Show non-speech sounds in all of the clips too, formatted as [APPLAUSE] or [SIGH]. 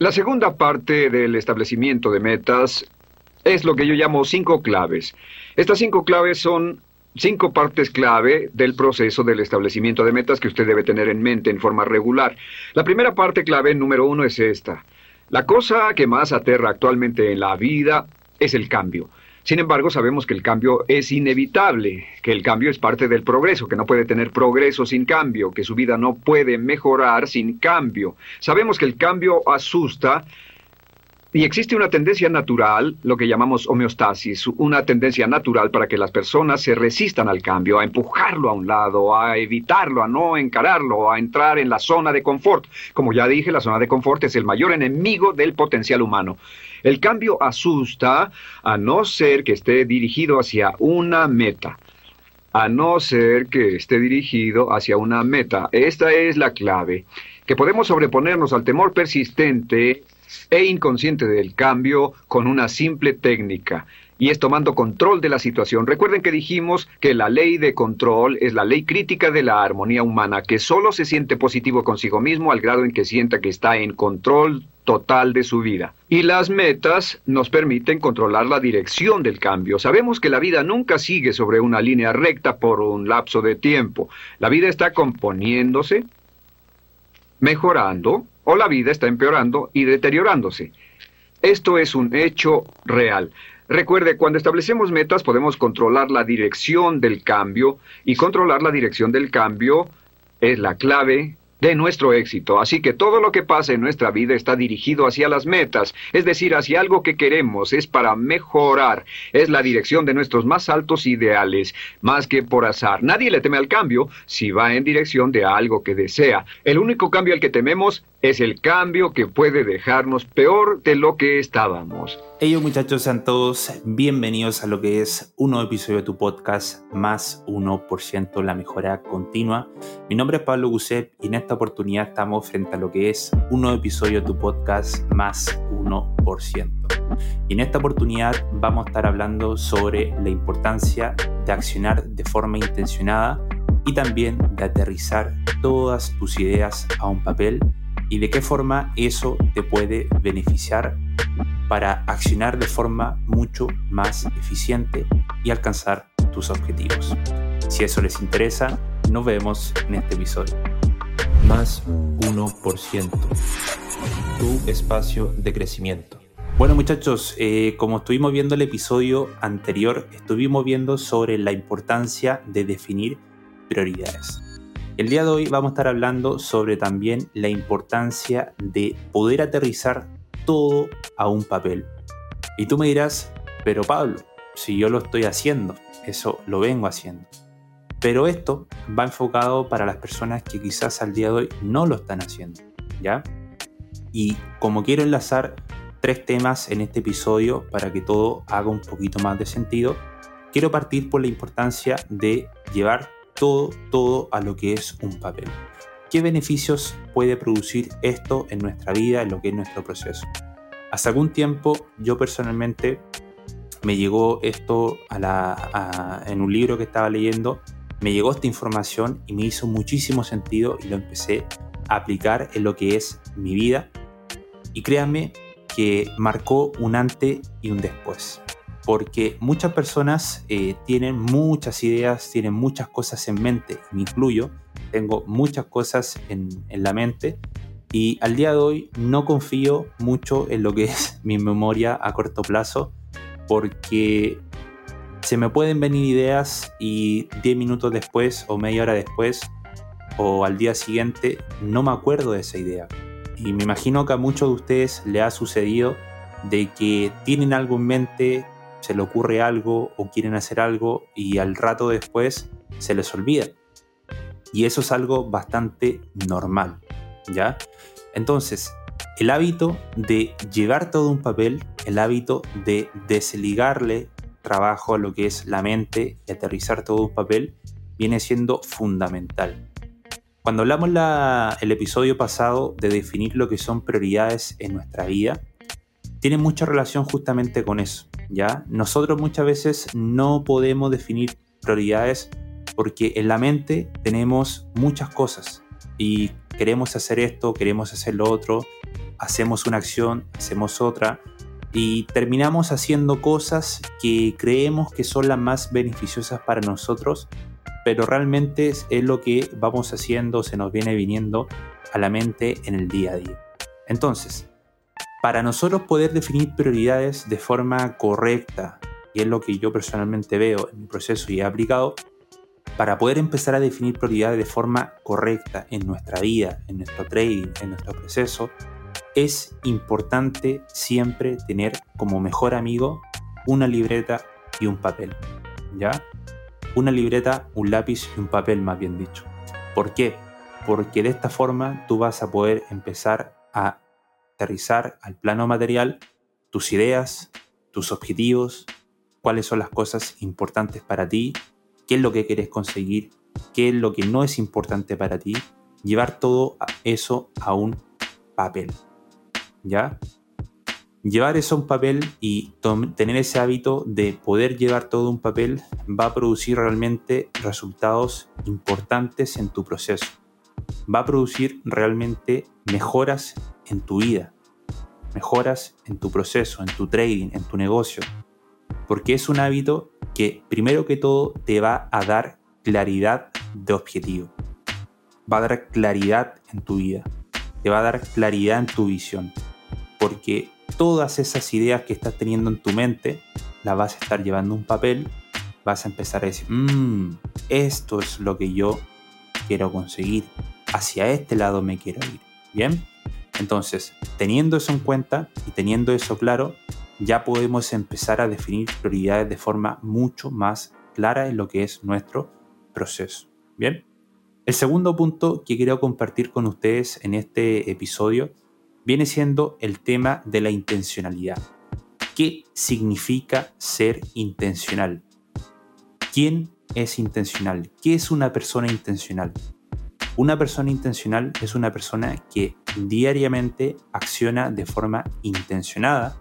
La segunda parte del establecimiento de metas es lo que yo llamo cinco claves. Estas cinco claves son cinco partes clave del proceso del establecimiento de metas que usted debe tener en mente en forma regular. La primera parte clave número uno es esta. La cosa que más aterra actualmente en la vida es el cambio. Sin embargo, sabemos que el cambio es inevitable, que el cambio es parte del progreso, que no puede tener progreso sin cambio, que su vida no puede mejorar sin cambio. Sabemos que el cambio asusta y existe una tendencia natural, lo que llamamos homeostasis, una tendencia natural para que las personas se resistan al cambio, a empujarlo a un lado, a evitarlo, a no encararlo, a entrar en la zona de confort. Como ya dije, la zona de confort es el mayor enemigo del potencial humano. El cambio asusta a no ser que esté dirigido hacia una meta. A no ser que esté dirigido hacia una meta. Esta es la clave. Que podemos sobreponernos al temor persistente e inconsciente del cambio con una simple técnica y es tomando control de la situación. Recuerden que dijimos que la ley de control es la ley crítica de la armonía humana, que solo se siente positivo consigo mismo al grado en que sienta que está en control total de su vida. Y las metas nos permiten controlar la dirección del cambio. Sabemos que la vida nunca sigue sobre una línea recta por un lapso de tiempo. La vida está componiéndose, mejorando, o la vida está empeorando y deteriorándose. Esto es un hecho real. Recuerde, cuando establecemos metas podemos controlar la dirección del cambio y controlar la dirección del cambio es la clave de nuestro éxito. Así que todo lo que pasa en nuestra vida está dirigido hacia las metas, es decir, hacia algo que queremos, es para mejorar, es la dirección de nuestros más altos ideales, más que por azar. Nadie le teme al cambio si va en dirección de algo que desea. El único cambio al que tememos es el cambio que puede dejarnos peor de lo que estábamos. Ellos muchachos, sean todos bienvenidos a lo que es un nuevo episodio de tu podcast Más 1% la mejora continua. Mi nombre es Pablo Gusep y en esta oportunidad estamos frente a lo que es un nuevo episodio de tu podcast Más 1%. Y en esta oportunidad vamos a estar hablando sobre la importancia de accionar de forma intencionada y también de aterrizar todas tus ideas a un papel y de qué forma eso te puede beneficiar para accionar de forma mucho más eficiente y alcanzar tus objetivos. Si eso les interesa, nos vemos en este episodio. Más 1%. Tu espacio de crecimiento. Bueno muchachos, eh, como estuvimos viendo el episodio anterior, estuvimos viendo sobre la importancia de definir prioridades. El día de hoy vamos a estar hablando sobre también la importancia de poder aterrizar todo a un papel. Y tú me dirás, pero Pablo, si yo lo estoy haciendo, eso lo vengo haciendo. Pero esto va enfocado para las personas que quizás al día de hoy no lo están haciendo, ¿ya? Y como quiero enlazar tres temas en este episodio para que todo haga un poquito más de sentido, quiero partir por la importancia de llevar todo, todo a lo que es un papel. ¿Qué beneficios puede producir esto en nuestra vida, en lo que es nuestro proceso? Hace algún tiempo yo personalmente me llegó esto a la, en un libro que estaba leyendo, me llegó esta información y me hizo muchísimo sentido y lo empecé a aplicar en lo que es mi vida. Y créanme que marcó un antes y un después porque muchas personas eh, tienen muchas ideas, tienen muchas cosas en mente, me incluyo, tengo muchas cosas en, en, la mente y al día de hoy no confío mucho en lo que [LAUGHS] es mi memoria a corto plazo porque se me pueden venir ideas y 10 minutos después o media hora después o al día siguiente no me acuerdo de esa idea. Y me imagino que a muchos de ustedes le ha sucedido de que tienen algo en mente, se le ocurre algo o quieren hacer algo y al rato después se les olvida. Y eso es algo bastante normal, ¿ya? Entonces, el hábito de llevar todo un papel, el hábito de desligarle trabajo a lo que es la mente y aterrizar todo un papel, viene siendo fundamental. Cuando hablamos la, el episodio pasado de definir lo que son prioridades en nuestra vida, tiene mucha relación justamente con eso. ¿Ya? Nosotros muchas veces no podemos definir prioridades porque en la mente tenemos muchas cosas y queremos hacer esto, queremos hacer lo otro. hacemos una acción, hacemos otra y terminamos haciendo cosas que creemos que son las más beneficiosas para nosotros, pero realmente es lo que vamos haciendo, se nos viene viniendo a la mente en el día a día. Entonces, para nosotros poder definir prioridades de forma correcta, y es lo que yo personalmente veo en mi proceso y he aplicado, para poder empezar a definir prioridades de forma correcta en nuestra vida, en nuestro trading, en nuestro proceso, es importante siempre tener como mejor amigo una libreta y un papel. ¿Ya? Una libreta, un lápiz y un papel, más bien dicho. ¿Por qué? Porque de esta forma tú vas a poder empezar a aterrizar al plano material tus ideas, tus objetivos, cuáles son las cosas importantes para ti, qué es lo que quieres conseguir, qué es lo que no es importante para ti, llevar todo eso a un papel. ¿Ya? Llevar eso a un papel y tener ese hábito de poder llevar todo un papel va a producir realmente resultados importantes en tu proceso. Va a producir realmente mejoras en tu vida, mejoras en tu proceso, en tu trading, en tu negocio. Porque es un hábito que primero que todo te va a dar claridad de objetivo. Va a dar claridad en tu vida. Te va a dar claridad en tu visión. Porque todas esas ideas que estás teniendo en tu mente las vas a estar llevando un papel. Vas a empezar a decir, mmm, esto es lo que yo quiero conseguir. Hacia este lado me quiero ir. Bien. Entonces, teniendo eso en cuenta y teniendo eso claro, ya podemos empezar a definir prioridades de forma mucho más clara en lo que es nuestro proceso. Bien. El segundo punto que quiero compartir con ustedes en este episodio viene siendo el tema de la intencionalidad. ¿Qué significa ser intencional? ¿Quién es intencional? ¿Qué es una persona intencional? Una persona intencional es una persona que diariamente acciona de forma intencionada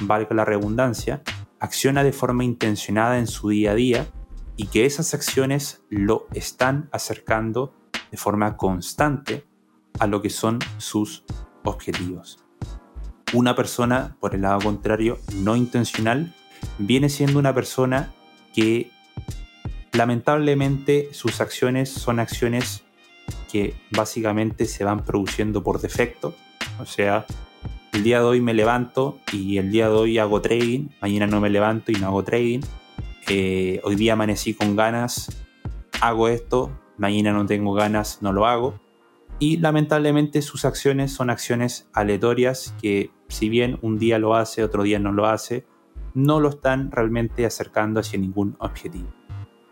valga la redundancia, acciona de forma intencionada en su día a día y que esas acciones lo están acercando de forma constante a lo que son sus objetivos. Una persona, por el lado contrario, no intencional, viene siendo una persona que lamentablemente sus acciones son acciones que básicamente se van produciendo por defecto, o sea, el día de hoy me levanto y el día de hoy hago trading, mañana no me levanto y no hago trading, eh, hoy día amanecí con ganas, hago esto, mañana no tengo ganas, no lo hago. Y lamentablemente sus acciones son acciones aleatorias que si bien un día lo hace, otro día no lo hace, no lo están realmente acercando hacia ningún objetivo.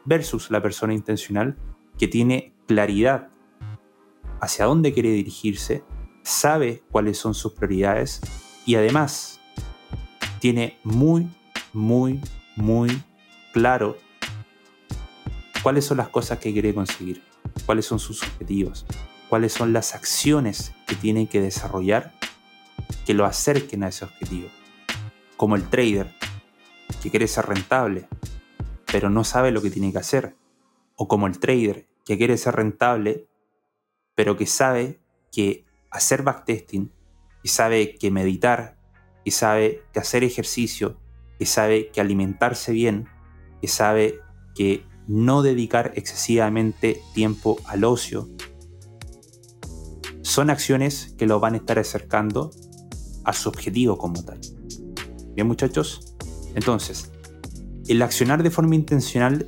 Versus la persona intencional que tiene claridad hacia dónde quiere dirigirse, sabe cuáles son sus prioridades y además tiene muy, muy, muy claro cuáles son las cosas que quiere conseguir, cuáles son sus objetivos, cuáles son las acciones que tiene que desarrollar que lo acerquen a ese objetivo. Como el trader, que quiere ser rentable, pero no sabe lo que tiene que hacer. O como el trader, que quiere ser rentable, pero que sabe que hacer backtesting y sabe que meditar, y sabe que hacer ejercicio, que sabe que alimentarse bien, que sabe que no dedicar excesivamente tiempo al ocio, son acciones que lo van a estar acercando a su objetivo como tal. Bien muchachos, entonces, el accionar de forma intencional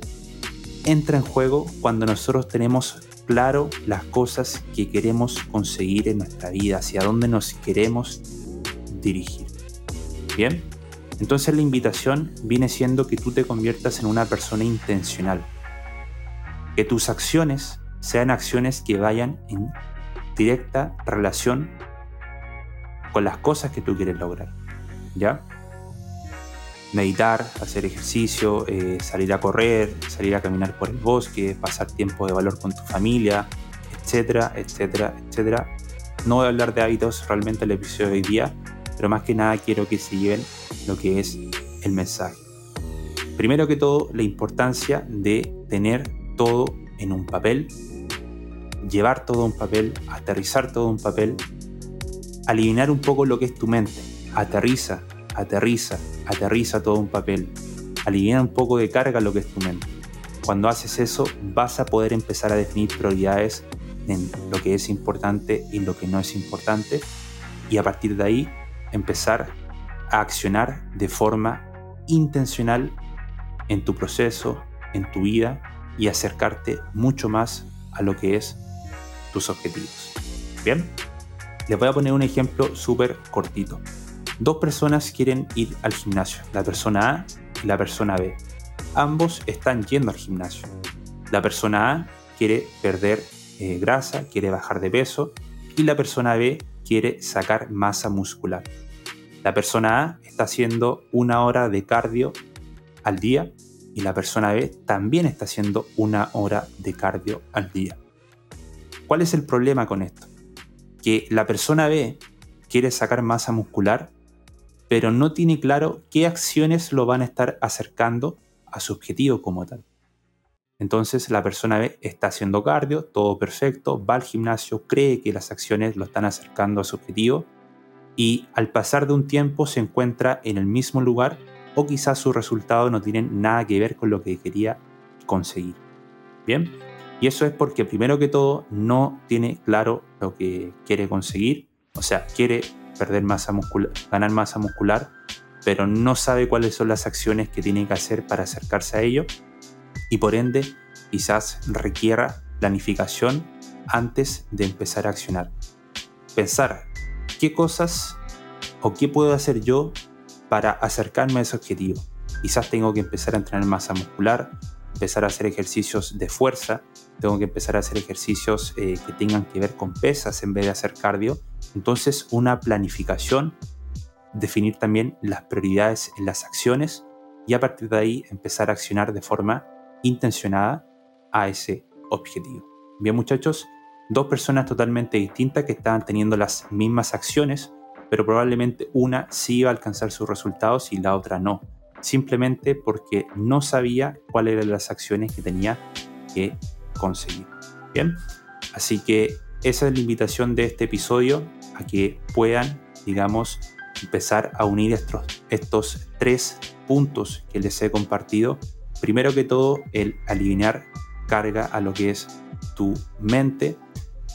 entra en juego cuando nosotros tenemos claro las cosas que queremos conseguir en nuestra vida, hacia dónde nos queremos dirigir. Bien, entonces la invitación viene siendo que tú te conviertas en una persona intencional, que tus acciones sean acciones que vayan en directa relación con las cosas que tú quieres lograr. ¿Ya? Meditar, hacer ejercicio, eh, salir a correr, salir a caminar por el bosque, pasar tiempo de valor con tu familia, etcétera, etcétera, etcétera. No voy a hablar de hábitos realmente el episodio de hoy día, pero más que nada quiero que se lleven lo que es el mensaje. Primero que todo, la importancia de tener todo en un papel, llevar todo un papel, aterrizar todo un papel alinear un poco lo que es tu mente. Aterriza, aterriza, aterriza todo un papel. Alinear un poco de carga lo que es tu mente. Cuando haces eso, vas a poder empezar a definir prioridades en lo que es importante y lo que no es importante. Y a partir de ahí, empezar a accionar de forma intencional en tu proceso, en tu vida y acercarte mucho más a lo que es tus objetivos. Bien, les voy a poner un ejemplo súper cortito. Dos personas quieren ir al gimnasio, la persona A y la persona B. Ambos están yendo al gimnasio. La persona A quiere perder eh, grasa, quiere bajar de peso y la persona B quiere sacar masa muscular. La persona A está haciendo una hora de cardio al día y la persona B también está haciendo una hora de cardio al día. ¿Cuál es el problema con esto? Que la persona B quiere sacar masa muscular, pero no tiene claro qué acciones lo van a estar acercando a su objetivo como tal. Entonces la persona B está haciendo cardio, todo perfecto, va al gimnasio, cree que las acciones lo están acercando a su objetivo y al pasar de un tiempo se encuentra en el mismo lugar o quizás sus resultados no tienen nada que ver con lo que quería conseguir. Bien, y eso es porque primero que todo no tiene claro lo que quiere conseguir, o sea, quiere perder masa muscular, ganar masa muscular, pero no sabe cuáles son las acciones que tiene que hacer para acercarse a ello y por ende quizás requiera planificación antes de empezar a accionar. Pensar qué cosas o qué puedo hacer yo para acercarme a ese objetivo. Quizás tengo que empezar a entrenar masa muscular, empezar a hacer ejercicios de fuerza, tengo que empezar a hacer ejercicios eh, que tengan que ver con pesas en vez de hacer cardio. Entonces una planificación, definir también las prioridades en las acciones y a partir de ahí empezar a accionar de forma intencionada a ese objetivo. Bien muchachos, dos personas totalmente distintas que estaban teniendo las mismas acciones, pero probablemente una sí iba a alcanzar sus resultados y la otra no. Simplemente porque no sabía cuáles eran las acciones que tenía que conseguir. Bien, así que esa es la invitación de este episodio a que puedan, digamos, empezar a unir estos, estos tres puntos que les he compartido. Primero que todo, el alinear carga a lo que es tu mente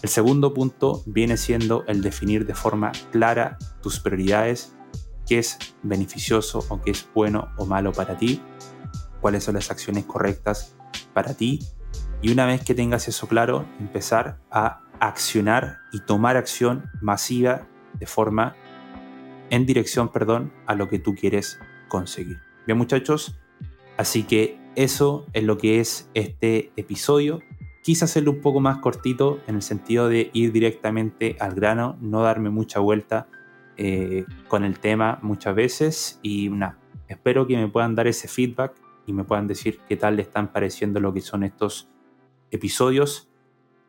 el segundo punto viene siendo el definir de forma clara tus prioridades, qué es beneficioso o qué es bueno o malo para ti, cuáles son las acciones correctas para ti y una vez que tengas eso claro, empezar a accionar y tomar acción masiva de forma en dirección, perdón, a lo que tú quieres conseguir. Bien muchachos, así que eso es lo que es este episodio quise hacerlo un poco más cortito en el sentido de ir directamente al grano, no darme mucha vuelta eh, con el tema muchas veces y nada, espero que me puedan dar ese feedback y me puedan decir qué tal le están pareciendo lo que son estos episodios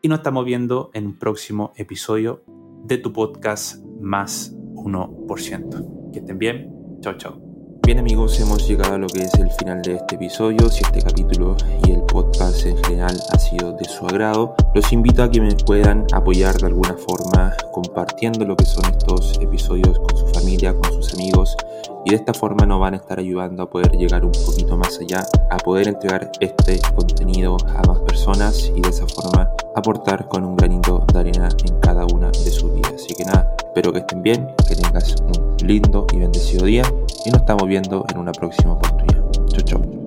y nos estamos viendo en un próximo episodio de tu podcast más 1%. Que estén bien, chao chao. Bien amigos, hemos llegado a lo que es el final de este episodio. Si este capítulo y el podcast en general ha sido de su agrado, los invito a que me puedan apoyar de alguna forma compartiendo lo que son estos episodios con su familia, con sus amigos y de esta forma nos van a estar ayudando a poder llegar un poquito más allá, a poder entregar este contenido a más personas y de esa forma aportar con un granito de arena en cada una de sus vidas. Así que nada, espero que estén bien, que tengas un lindo y bendecido día y nos estamos viendo en una próxima oportunidad. Chau, chau.